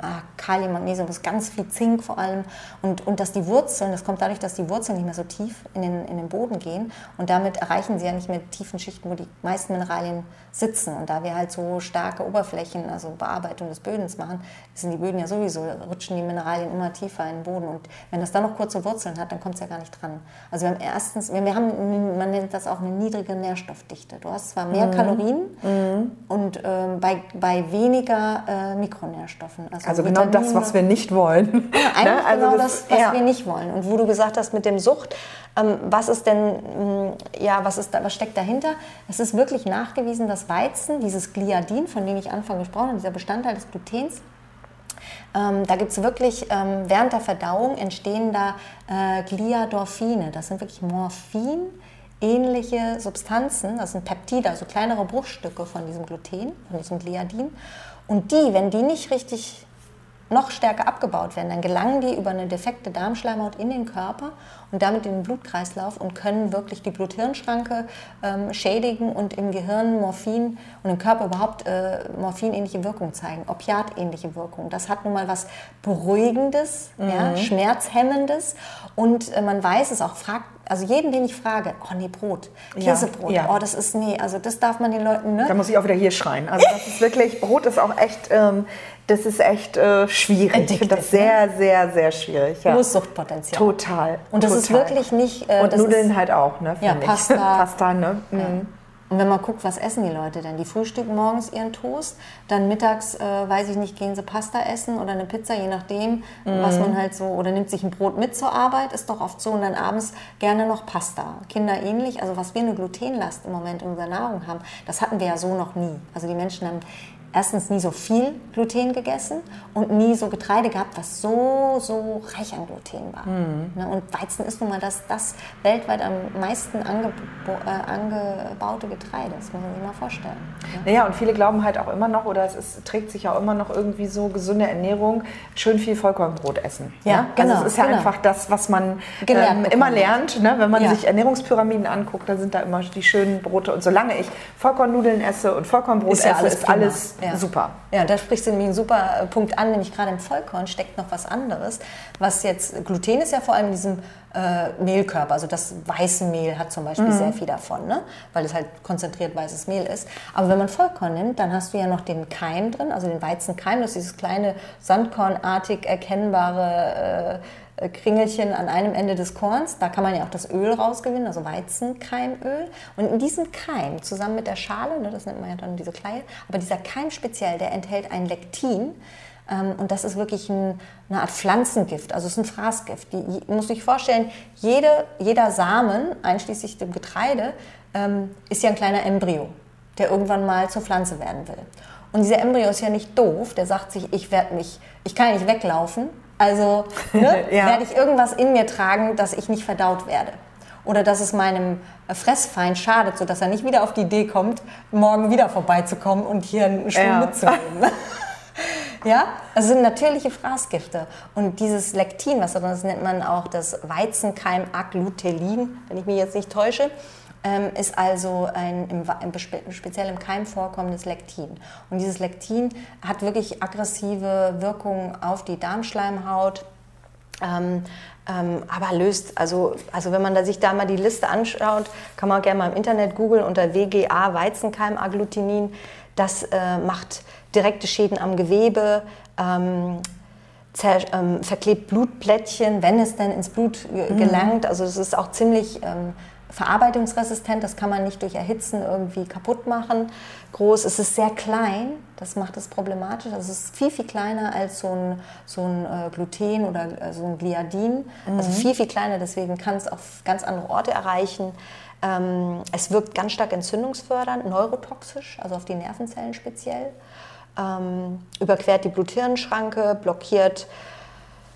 ah, Kalium, Magnesium, das ganz viel Zink vor allem. Und, und dass die Wurzeln, das kommt dadurch, dass die Wurzeln nicht mehr so tief in den, in den Boden gehen und damit erreichen sie ja nicht mehr tiefen Schichten, wo die meisten Mineralien sitzen. Und da wir halt so starke Oberflächen, also Bearbeitung des Bödens machen, sind die Böden ja sowieso, rutschen die Mineralien immer tiefer in den Boden. Und wenn das dann noch kurze Wurzeln hat, dann kommt es ja gar nicht dran. Also wir haben erstens, wir haben, man nennt das auch eine niedrige Nährstoff Nährstoffdichte. Du hast zwar mehr mhm. Kalorien mhm. und äh, bei, bei weniger äh, Mikronährstoffen. Also, also genau das, was wir nicht wollen. Ja, eigentlich ne? also genau das, das was ja. wir nicht wollen. Und wo du gesagt hast mit dem Sucht, ähm, was ist denn, mh, mm, ja, was, ist da, was steckt dahinter? Es ist wirklich nachgewiesen, dass Weizen, dieses Gliadin, von dem ich Anfang gesprochen habe, dieser Bestandteil des Glutens, ähm, da gibt es wirklich, ähm, während der Verdauung entstehen da äh, Gliadorphine. Das sind wirklich Morphin ähnliche Substanzen, das sind Peptide, also kleinere Bruchstücke von diesem Gluten, von diesem Gliadin. Und die, wenn die nicht richtig noch stärker abgebaut werden, dann gelangen die über eine defekte Darmschleimhaut in den Körper und damit in den Blutkreislauf und können wirklich die Blut-Hirn-Schranke ähm, schädigen und im Gehirn Morphin und im Körper überhaupt äh, Morphin-ähnliche Wirkung zeigen, Opiat-ähnliche Wirkung. Das hat nun mal was Beruhigendes, mhm. ja, Schmerzhemmendes und äh, man weiß es auch, fragt also jeden, den ich frage, oh nee, Brot, Käsebrot, ja, ja. oh das ist, nee, also das darf man den Leuten, ne? Da muss ich auch wieder hier schreien. Also das ist wirklich, Brot ist auch echt, ähm, das ist echt äh, schwierig. Addictive, ich finde das sehr, ne? sehr, sehr schwierig. Ja. Hohes Suchtpotenzial. Total. Und das total. ist wirklich nicht... Äh, Und Nudeln ist, halt auch, ne? Ja, Pasta. Pasta, ne? Mhm. Und wenn man guckt, was essen die Leute denn? Die frühstücken morgens ihren Toast, dann mittags, äh, weiß ich nicht, gehen sie Pasta essen oder eine Pizza, je nachdem, mm. was man halt so, oder nimmt sich ein Brot mit zur Arbeit, ist doch oft so, und dann abends gerne noch Pasta. Kinder ähnlich, also was wir eine Glutenlast im Moment in unserer Nahrung haben, das hatten wir ja so noch nie. Also die Menschen haben erstens nie so viel Gluten gegessen und nie so Getreide gehabt, was so, so reich an Gluten war. Mhm. Ne, und Weizen ist nun mal das, das weltweit am meisten angebo äh, angebaute Getreide. Das muss man sich mal vorstellen. Ne? Naja, und viele glauben halt auch immer noch, oder es ist, trägt sich auch immer noch irgendwie so gesunde Ernährung, schön viel Vollkornbrot essen. Ja, ne? genau. Also es ist ja genau. einfach das, was man ähm, immer lernt, ne? wenn man ja. sich Ernährungspyramiden anguckt, da sind da immer die schönen Brote. Und solange ich Vollkornnudeln esse und Vollkornbrot ist esse, alles ist alles ja. super. Ja, da sprichst du nämlich einen super äh, Punkt an, nämlich gerade im Vollkorn steckt noch was anderes. Was jetzt, Gluten ist ja vor allem in diesem äh, Mehlkörper, also das weiße Mehl hat zum Beispiel mhm. sehr viel davon, ne? weil es halt konzentriert weißes Mehl ist. Aber wenn man Vollkorn nimmt, dann hast du ja noch den Keim drin, also den Weizenkeim, das ist dieses kleine sandkornartig erkennbare äh, äh, Kringelchen an einem Ende des Korns. Da kann man ja auch das Öl rausgewinnen, also Weizenkeimöl. Und in diesem Keim, zusammen mit der Schale, ne, das nennt man ja dann diese Kleie, aber dieser Keim speziell, der enthält ein Lektin. Ähm, und das ist wirklich ein, eine Art Pflanzengift, also es ist ein Fraßgift. Die, muss sich vorstellen, jede, jeder Samen, einschließlich dem Getreide, ähm, ist ja ein kleiner Embryo, der irgendwann mal zur Pflanze werden will. Und dieser Embryo ist ja nicht doof, der sagt sich, ich werde mich, ich kann nicht weglaufen, also ne, ja. werde ich irgendwas in mir tragen, dass ich nicht verdaut werde. Oder dass es meinem Fressfeind schadet, sodass er nicht wieder auf die Idee kommt, morgen wieder vorbeizukommen und hier einen Stuhl ja. mitzunehmen. ja, das sind natürliche Fraßgifte. Und dieses Lektin, was das nennt man auch das Weizenkeim-Aglutelin, wenn ich mich jetzt nicht täusche, ähm, ist also ein im, im, speziell im Keim vorkommendes Lektin. Und dieses Lektin hat wirklich aggressive Wirkungen auf die Darmschleimhaut. Ähm, ähm, aber löst, also, also wenn man da sich da mal die Liste anschaut, kann man gerne mal im Internet googeln unter WGA Weizenkeim-Agglutinin. Das äh, macht direkte Schäden am Gewebe, ähm, ähm, verklebt Blutplättchen, wenn es denn ins Blut mhm. gelangt. Also es ist auch ziemlich ähm, verarbeitungsresistent, das kann man nicht durch Erhitzen irgendwie kaputt machen. Groß, es ist sehr klein, das macht es problematisch. Also es ist viel, viel kleiner als so ein, so ein äh, Gluten oder äh, so ein Gliadin. Also mhm. Also viel, viel kleiner, deswegen kann es auf ganz andere Orte erreichen. Ähm, es wirkt ganz stark entzündungsfördernd, neurotoxisch, also auf die Nervenzellen speziell. Ähm, überquert die Blut-Hirn-Schranke, blockiert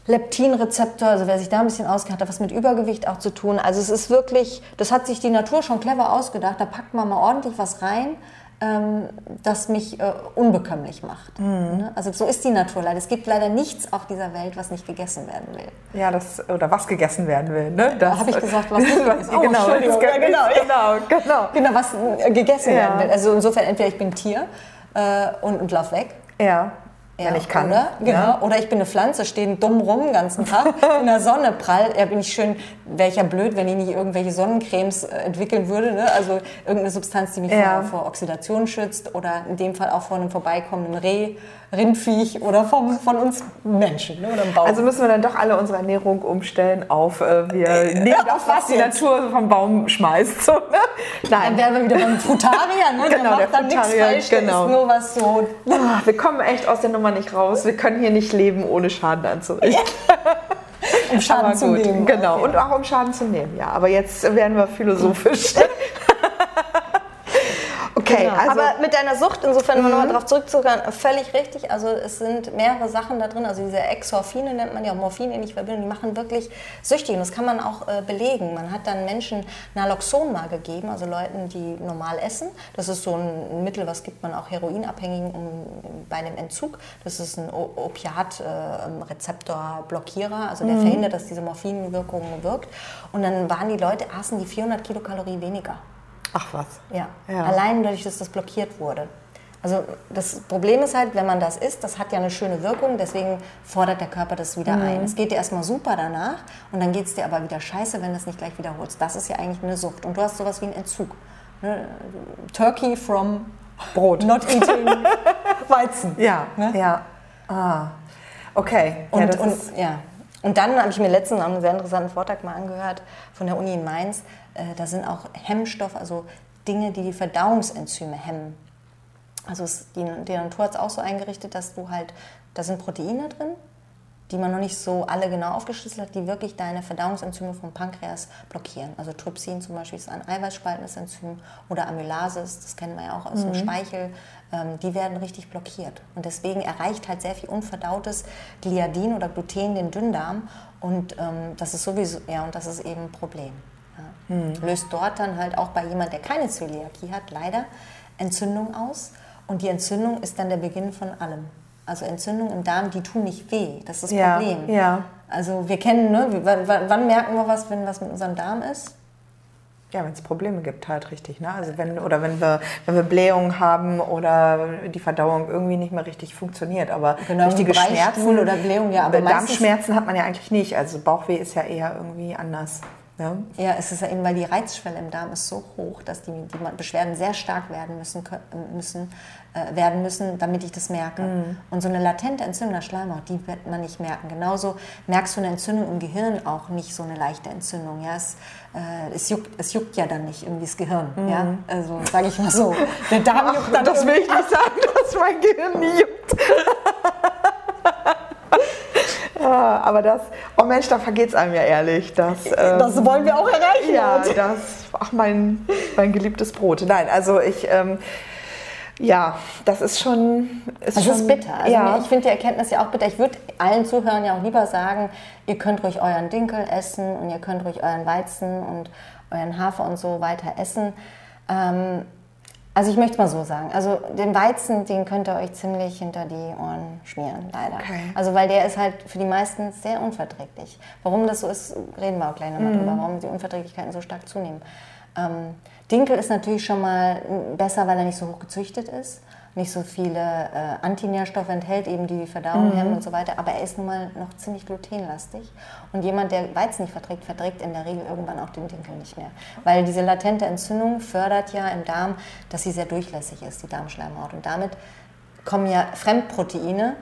Leptinrezeptor, also wer sich da ein bisschen auskennt, hat was mit Übergewicht auch zu tun. Also es ist wirklich, das hat sich die Natur schon clever ausgedacht, da packt man mal ordentlich was rein, ähm, das mich äh, unbekömmlich macht. Mhm. Ne? Also so ist die Natur leider. Es gibt leider nichts auf dieser Welt, was nicht gegessen werden will. Ja, das, oder was gegessen werden will. Ne? Habe ich gesagt, was nicht gegessen oh, genau. Ja, genau, genau, genau. Genau, was äh, gegessen ja. werden will. Also insofern entweder ich bin Tier äh, und, und lauf weg. Ja. Ja, wenn ich kann. Oder, genau. Ja. oder ich bin eine Pflanze, stehe dumm rum den ganzen Tag in der Sonne prall. Ja, bin ich schön, wäre ich ja blöd, wenn ich nicht irgendwelche Sonnencremes äh, entwickeln würde. Ne? Also irgendeine Substanz, die mich ja. vor, vor, Oxidation schützt oder in dem Fall auch vor einem vorbeikommenden Reh, Rindviech oder vom, von uns Menschen. Ne? Oder Also müssen wir dann doch alle unsere Ernährung umstellen auf, äh, wir äh, nehmen auf was die jetzt? Natur vom Baum schmeißt. So, ne? Nein. Dann wären wir wieder beim Frutarier. Ne? genau, der, der Frutarier, genau. Ist nur was so. Ah, wir kommen echt aus der Nummer nicht raus. Wir können hier nicht leben, ohne Schaden anzurichten. um Schaden zu nehmen. Genau, okay. und auch um Schaden zu nehmen, ja. Aber jetzt werden wir philosophisch. Okay, genau. also aber mit deiner Sucht, insofern mhm. nochmal darauf zurückzukommen, völlig richtig. Also es sind mehrere Sachen da drin, also diese Exorphine nennt man ja auch Morphine in Verbindung, die machen wirklich süchtig und das kann man auch äh, belegen. Man hat dann Menschen Naloxon mal gegeben, also Leuten, die normal essen. Das ist so ein Mittel, was gibt man auch Heroinabhängigen um, bei einem Entzug. Das ist ein Opiatrezeptorblockierer, äh, also der mhm. verhindert, dass diese Morphinwirkung wirkt. Und dann waren die Leute, aßen die 400 Kilokalorien weniger. Ach was. Ja. ja. Allein dadurch, dass das blockiert wurde. Also das Problem ist halt, wenn man das isst, das hat ja eine schöne Wirkung, deswegen fordert der Körper das wieder mhm. ein. Es geht dir erstmal super danach und dann geht es dir aber wieder scheiße, wenn du es nicht gleich wiederholst. Das ist ja eigentlich eine Sucht. Und du hast sowas wie einen Entzug. Ne? Turkey from Brot. Not eating Weizen. Ja, ne? ja. Ah. Okay. Und, ja, und, ja. und dann habe ich mir letztens einen sehr interessanten Vortrag mal angehört von der Uni in Mainz. Äh, da sind auch Hemmstoffe, also Dinge, die die Verdauungsenzyme hemmen. Also es, die, die Natur hat es auch so eingerichtet, dass du halt, da sind Proteine drin, die man noch nicht so alle genau aufgeschlüsselt hat, die wirklich deine Verdauungsenzyme vom Pankreas blockieren. Also Trypsin zum Beispiel ist ein eiweißspaltendes Enzym oder Amylasis, das kennen wir ja auch aus mhm. dem Speichel, ähm, die werden richtig blockiert. Und deswegen erreicht halt sehr viel unverdautes Gliadin oder Gluten den Dünndarm und ähm, das ist sowieso, ja, und das ist eben ein Problem. Hm. Löst dort dann halt auch bei jemand, der keine Zöliakie hat, leider Entzündung aus. Und die Entzündung ist dann der Beginn von allem. Also Entzündungen im Darm, die tun nicht weh. Das ist das ja, Problem. Ja. Also wir kennen, ne, wann, wann merken wir was, wenn was mit unserem Darm ist? Ja, wenn es Probleme gibt, halt richtig. Ne? Also wenn, oder wenn wir, wenn wir Blähungen haben oder die Verdauung irgendwie nicht mehr richtig funktioniert. Aber genau, richtige Schmerzen oder Blähungen, ja. Aber Darmschmerzen hat man ja eigentlich nicht. Also Bauchweh ist ja eher irgendwie anders. Ja. ja, es ist ja eben, weil die Reizschwelle im Darm ist so hoch, dass die, die Beschwerden sehr stark werden müssen, müssen äh, werden müssen, damit ich das merke. Mhm. Und so eine latente Entzündung der Schleimhaut, die wird man nicht merken. Genauso merkst du eine Entzündung im Gehirn auch nicht so eine leichte Entzündung. Ja? Es, äh, es, juckt, es juckt ja dann nicht irgendwie das Gehirn. Mhm. Ja? Also sage ich mal so. Der Darm juckt dann Das will ich nicht sagen, dass mein Gehirn nie juckt. Ah, aber das, oh Mensch, da vergeht es einem ja ehrlich. Das, ähm, das wollen wir auch erreichen. Ja, das, ach mein, mein geliebtes Brot. Nein, also ich, ähm, ja, das ist schon. Ist das schon, ist bitter. Also ja. Ich finde die Erkenntnis ja auch bitter. Ich würde allen Zuhörern ja auch lieber sagen, ihr könnt ruhig euren Dinkel essen und ihr könnt ruhig euren Weizen und euren Hafer und so weiter essen. Ähm, also ich möchte es mal so sagen. Also den Weizen, den könnt ihr euch ziemlich hinter die Ohren schmieren, leider. Okay. Also weil der ist halt für die meisten sehr unverträglich. Warum das so ist, reden wir auch gleich nochmal mhm. drüber, warum die Unverträglichkeiten so stark zunehmen. Ähm, Dinkel ist natürlich schon mal besser, weil er nicht so hoch gezüchtet ist nicht so viele äh, Antinährstoffe enthält, eben die Verdauung mhm. hemmen und so weiter. Aber er ist nun mal noch ziemlich glutenlastig. Und jemand, der Weizen nicht verträgt, verträgt in der Regel irgendwann auch den Dinkel nicht mehr. Weil diese latente Entzündung fördert ja im Darm, dass sie sehr durchlässig ist, die Darmschleimhaut. Und damit kommen ja Fremdproteine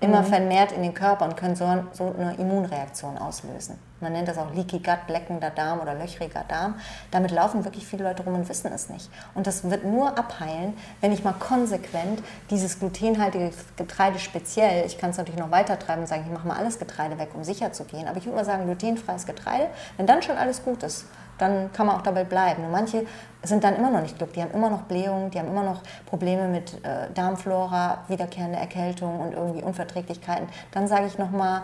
immer mhm. vermehrt in den Körper und können so, so, eine Immunreaktion auslösen. Man nennt das auch Leaky Gut, leckender Darm oder löchriger Darm. Damit laufen wirklich viele Leute rum und wissen es nicht. Und das wird nur abheilen, wenn ich mal konsequent dieses glutenhaltige Getreide speziell, ich kann es natürlich noch weiter treiben und sagen, ich mache mal alles Getreide weg, um sicher zu gehen, aber ich würde mal sagen, glutenfreies Getreide, wenn dann schon alles gut ist, dann kann man auch dabei bleiben. Und manche sind dann immer noch nicht glücklich, die haben immer noch Blähungen, die haben immer noch Probleme mit äh, Darmflora, wiederkehrende Erkältung und irgendwie Unverträglichkeiten. Dann sage ich nochmal,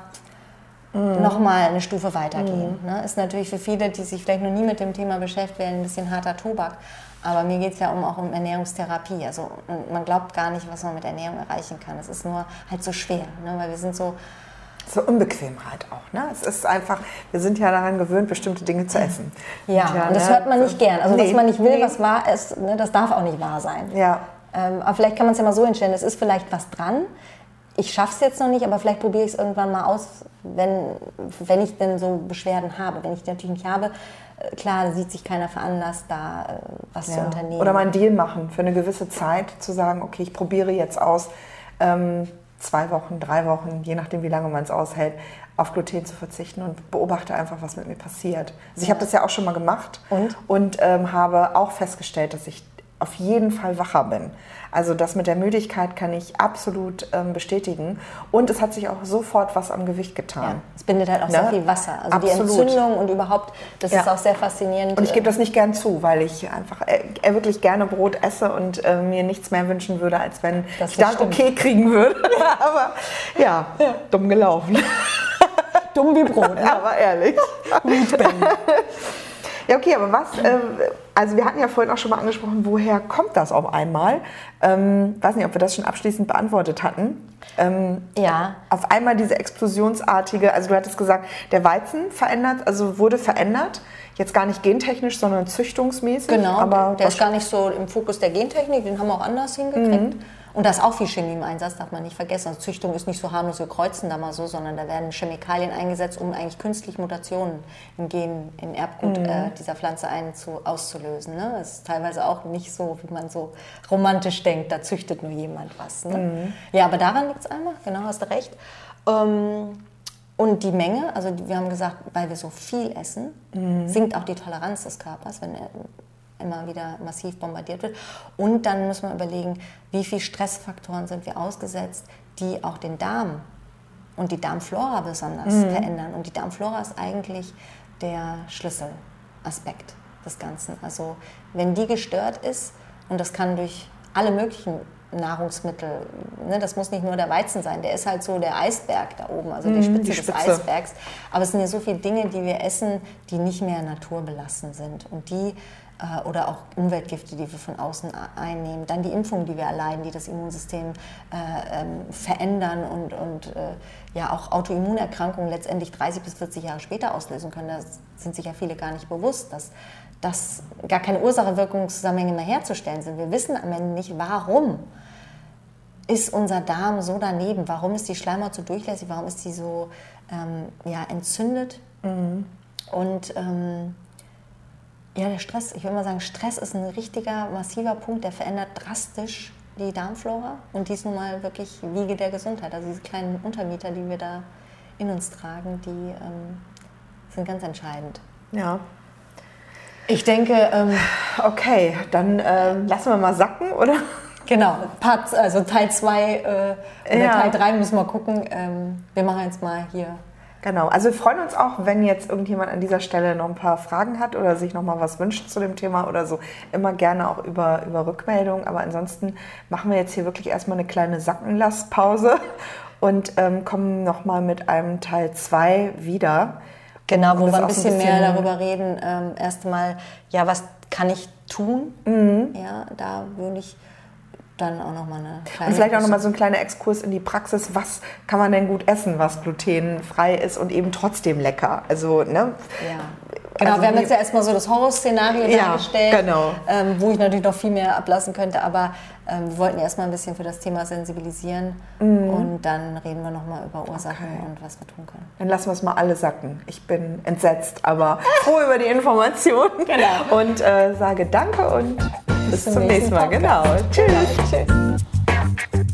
mhm. nochmal eine Stufe weitergehen. Mhm. Ne? Ist natürlich für viele, die sich vielleicht noch nie mit dem Thema beschäftigt werden, ein bisschen harter Tobak. Aber mir geht es ja um, auch um Ernährungstherapie. Also man glaubt gar nicht, was man mit Ernährung erreichen kann. Es ist nur halt so schwer, ne? weil wir sind so so Unbequemheit auch. Ne? Es ist einfach, wir sind ja daran gewöhnt, bestimmte Dinge zu essen. Ja, und, ja, und das ne? hört man nicht gern. Also, nee, was man nicht will, nee. was wahr ist, ne, das darf auch nicht wahr sein. Ja. Ähm, aber vielleicht kann man es ja mal so entstellen, es ist vielleicht was dran. Ich schaffe es jetzt noch nicht, aber vielleicht probiere ich es irgendwann mal aus, wenn, wenn ich denn so Beschwerden habe. Wenn ich die natürlich nicht habe, äh, klar, sieht sich keiner veranlasst, da äh, was ja. zu unternehmen. Oder mal einen Deal machen für eine gewisse Zeit, zu sagen, okay, ich probiere jetzt aus, ähm, zwei Wochen, drei Wochen, je nachdem, wie lange man es aushält, auf Gluten zu verzichten und beobachte einfach, was mit mir passiert. Also ich habe das ja auch schon mal gemacht und, und ähm, habe auch festgestellt, dass ich auf jeden Fall wacher bin. Also das mit der Müdigkeit kann ich absolut ähm, bestätigen. Und es hat sich auch sofort was am Gewicht getan. Ja, es bindet halt auch ne? sehr viel Wasser. Also absolut. die Entzündung und überhaupt, das ja. ist auch sehr faszinierend. Und ich gebe das nicht gern zu, weil ich einfach äh, wirklich gerne Brot esse und äh, mir nichts mehr wünschen würde, als wenn das ich dann stimmt. okay kriegen würde. Aber ja, ja, dumm gelaufen. Dumm wie Brot. Ne? Aber ehrlich. Ja, okay, aber was, äh, also wir hatten ja vorhin auch schon mal angesprochen, woher kommt das auf einmal? Ähm, weiß nicht, ob wir das schon abschließend beantwortet hatten. Ähm, ja. Auf einmal diese explosionsartige, also du hattest gesagt, der Weizen verändert, also wurde verändert, jetzt gar nicht gentechnisch, sondern züchtungsmäßig. Genau, aber der ist gar nicht so im Fokus der Gentechnik, den haben wir auch anders hingekriegt. Mhm. Und da ist auch viel Chemie im Einsatz, darf man nicht vergessen. Also Züchtung ist nicht so harmlos, wir kreuzen da mal so, sondern da werden Chemikalien eingesetzt, um eigentlich künstlich Mutationen im Gen, im Erbgut mhm. äh, dieser Pflanze ein zu, auszulösen. Ne? Das ist teilweise auch nicht so, wie man so romantisch denkt, da züchtet nur jemand was. Ne? Mhm. Ja, aber daran liegt es einmal, genau, hast du recht. Ähm, und die Menge, also wir haben gesagt, weil wir so viel essen, mhm. sinkt auch die Toleranz des Körpers, wenn immer wieder massiv bombardiert wird. Und dann muss man überlegen, wie viele Stressfaktoren sind wir ausgesetzt, die auch den Darm und die Darmflora besonders mhm. verändern. Und die Darmflora ist eigentlich der Schlüsselaspekt des Ganzen. Also wenn die gestört ist, und das kann durch alle möglichen Nahrungsmittel, ne, das muss nicht nur der Weizen sein, der ist halt so der Eisberg da oben, also die mhm, Spitze, die Spitze, des Eisbergs. Aber es sind ja so viele Dinge, die wir essen, die nicht mehr naturbelassen sind. Und die oder auch Umweltgifte, die wir von außen einnehmen, dann die Impfungen, die wir erleiden, die das Immunsystem äh, ähm, verändern und, und äh, ja auch Autoimmunerkrankungen letztendlich 30 bis 40 Jahre später auslösen können. Da sind sich ja viele gar nicht bewusst, dass dass gar keine Ursache-Wirkungszusammenhänge mehr herzustellen sind. Wir wissen am Ende nicht, warum ist unser Darm so daneben, warum ist die Schleimhaut so durchlässig, warum ist die so ähm, ja, entzündet. Mhm. Und ähm, ja, der Stress, ich würde mal sagen, Stress ist ein richtiger, massiver Punkt, der verändert drastisch die Darmflora und die ist nun mal wirklich Wiege der Gesundheit. Also diese kleinen Untermieter, die wir da in uns tragen, die ähm, sind ganz entscheidend. Ja. Ich denke, ähm, okay, dann äh, lassen wir mal sacken, oder? Genau, Part, also Teil 2 äh, oder ja. Teil 3 müssen wir gucken. Ähm, wir machen jetzt mal hier Genau, also wir freuen uns auch, wenn jetzt irgendjemand an dieser Stelle noch ein paar Fragen hat oder sich noch mal was wünscht zu dem Thema oder so, immer gerne auch über, über Rückmeldung. Aber ansonsten machen wir jetzt hier wirklich erstmal eine kleine Sackenlasspause und ähm, kommen noch mal mit einem Teil 2 wieder. Genau, wo wir ein bisschen, ein bisschen, mehr darüber reden. Ähm, Erstmal, ja, was kann ich tun? Mhm. Ja, da würde ich dann auch nochmal eine kleine. Und vielleicht auch nochmal so ein kleiner Exkurs in die Praxis. Was kann man denn gut essen, was glutenfrei ist und eben trotzdem lecker? Also, ne? Ja. Genau, also wir haben jetzt ja erstmal so das Horrorszenario ja, dargestellt, genau. ähm, wo ich natürlich noch viel mehr ablassen könnte, aber ähm, wir wollten erstmal ein bisschen für das Thema sensibilisieren mhm. und dann reden wir nochmal über Ursachen okay. und was wir tun können. Dann lassen wir es mal alle sacken. Ich bin entsetzt, aber froh über die Information genau. und äh, sage Danke und bis zum, nächsten Mal. Genau. Podcast. Genau. Tschüss. Tschüss.